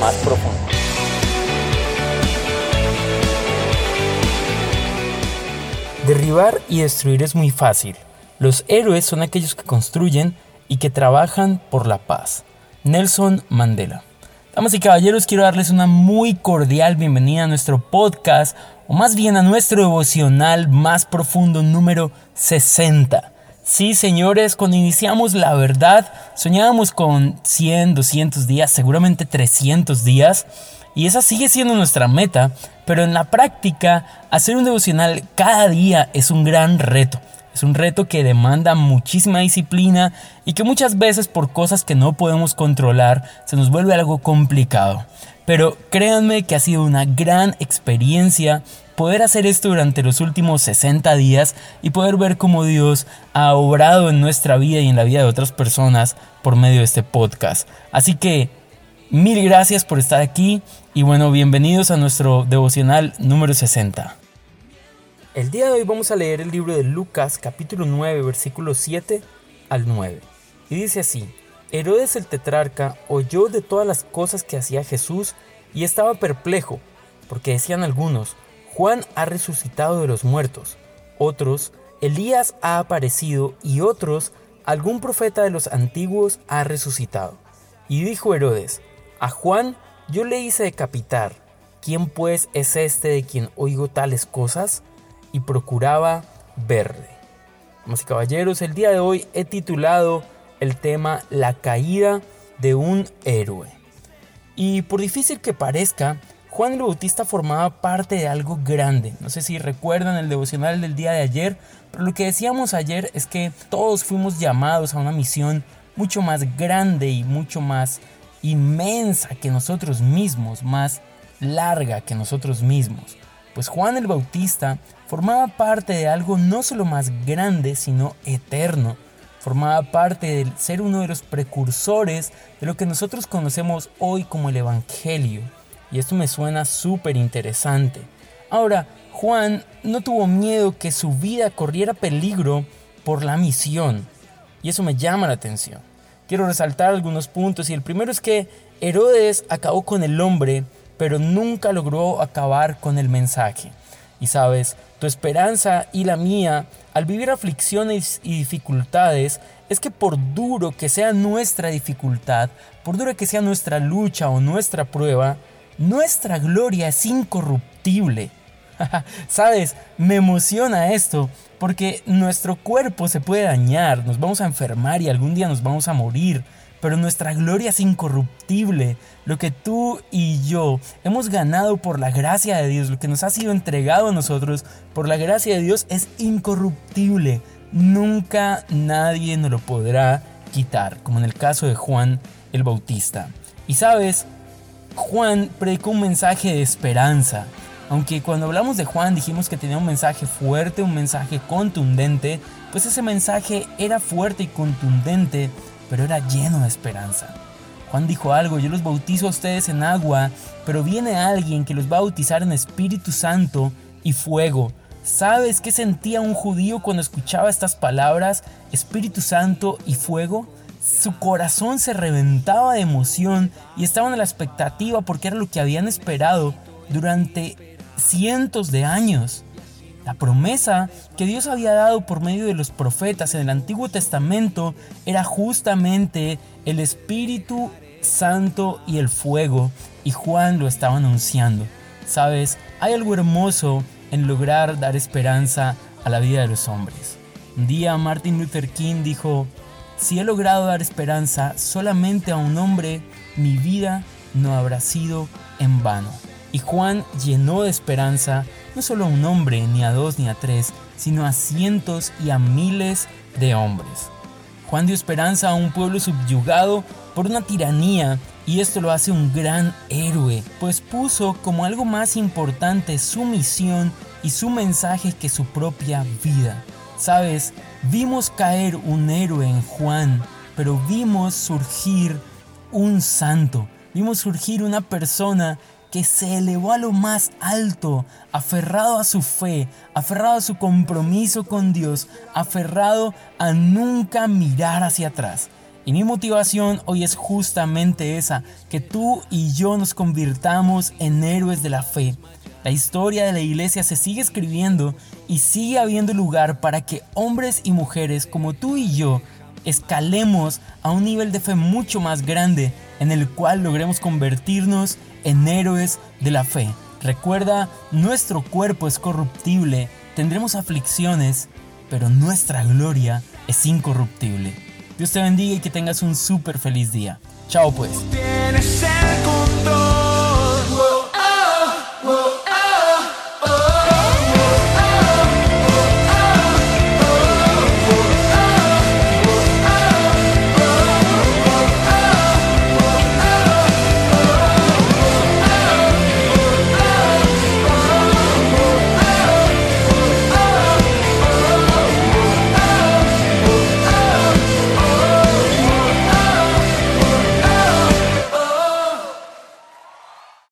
más profundo. Derribar y destruir es muy fácil. Los héroes son aquellos que construyen y que trabajan por la paz. Nelson Mandela. Damas y caballeros, quiero darles una muy cordial bienvenida a nuestro podcast, o más bien a nuestro devocional más profundo número 60. Sí, señores, cuando iniciamos la verdad, soñábamos con 100, 200 días, seguramente 300 días, y esa sigue siendo nuestra meta, pero en la práctica, hacer un devocional cada día es un gran reto. Es un reto que demanda muchísima disciplina y que muchas veces por cosas que no podemos controlar se nos vuelve algo complicado. Pero créanme que ha sido una gran experiencia poder hacer esto durante los últimos 60 días y poder ver cómo Dios ha obrado en nuestra vida y en la vida de otras personas por medio de este podcast. Así que mil gracias por estar aquí y bueno, bienvenidos a nuestro devocional número 60. El día de hoy vamos a leer el libro de Lucas capítulo 9 versículos 7 al 9. Y dice así, Herodes el tetrarca oyó de todas las cosas que hacía Jesús y estaba perplejo, porque decían algunos, Juan ha resucitado de los muertos, otros, Elías ha aparecido y otros, algún profeta de los antiguos ha resucitado. Y dijo Herodes, a Juan yo le hice decapitar, ¿quién pues es este de quien oigo tales cosas? Y procuraba verle. Damas y caballeros, el día de hoy he titulado el tema La caída de un héroe. Y por difícil que parezca, Juan el Bautista formaba parte de algo grande. No sé si recuerdan el devocional del día de ayer, pero lo que decíamos ayer es que todos fuimos llamados a una misión mucho más grande y mucho más inmensa que nosotros mismos, más larga que nosotros mismos. Pues Juan el Bautista formaba parte de algo no solo más grande, sino eterno. Formaba parte de ser uno de los precursores de lo que nosotros conocemos hoy como el Evangelio. Y esto me suena súper interesante. Ahora, Juan no tuvo miedo que su vida corriera peligro por la misión. Y eso me llama la atención. Quiero resaltar algunos puntos y el primero es que Herodes acabó con el hombre, pero nunca logró acabar con el mensaje. Y sabes, tu esperanza y la mía, al vivir aflicciones y dificultades, es que por duro que sea nuestra dificultad, por duro que sea nuestra lucha o nuestra prueba, nuestra gloria es incorruptible. Sabes, me emociona esto porque nuestro cuerpo se puede dañar, nos vamos a enfermar y algún día nos vamos a morir, pero nuestra gloria es incorruptible. Lo que tú y yo hemos ganado por la gracia de Dios, lo que nos ha sido entregado a nosotros por la gracia de Dios es incorruptible. Nunca nadie nos lo podrá quitar, como en el caso de Juan el Bautista. Y sabes, Juan predicó un mensaje de esperanza. Aunque cuando hablamos de Juan dijimos que tenía un mensaje fuerte, un mensaje contundente, pues ese mensaje era fuerte y contundente, pero era lleno de esperanza. Juan dijo algo, yo los bautizo a ustedes en agua, pero viene alguien que los va a bautizar en Espíritu Santo y fuego. ¿Sabes qué sentía un judío cuando escuchaba estas palabras, Espíritu Santo y fuego? Su corazón se reventaba de emoción y estaban a la expectativa porque era lo que habían esperado durante cientos de años. La promesa que Dios había dado por medio de los profetas en el Antiguo Testamento era justamente el Espíritu Santo y el fuego, y Juan lo estaba anunciando. Sabes, hay algo hermoso en lograr dar esperanza a la vida de los hombres. Un día Martin Luther King dijo, si he logrado dar esperanza solamente a un hombre, mi vida no habrá sido en vano. Y Juan llenó de esperanza no solo a un hombre, ni a dos, ni a tres, sino a cientos y a miles de hombres. Juan dio esperanza a un pueblo subyugado por una tiranía y esto lo hace un gran héroe, pues puso como algo más importante su misión y su mensaje que su propia vida. Sabes, vimos caer un héroe en Juan, pero vimos surgir un santo. Vimos surgir una persona que se elevó a lo más alto, aferrado a su fe, aferrado a su compromiso con Dios, aferrado a nunca mirar hacia atrás. Y mi motivación hoy es justamente esa, que tú y yo nos convirtamos en héroes de la fe. La historia de la iglesia se sigue escribiendo y sigue habiendo lugar para que hombres y mujeres como tú y yo escalemos a un nivel de fe mucho más grande en el cual logremos convertirnos en héroes de la fe. Recuerda, nuestro cuerpo es corruptible, tendremos aflicciones, pero nuestra gloria es incorruptible. Dios te bendiga y que tengas un súper feliz día. Chao pues.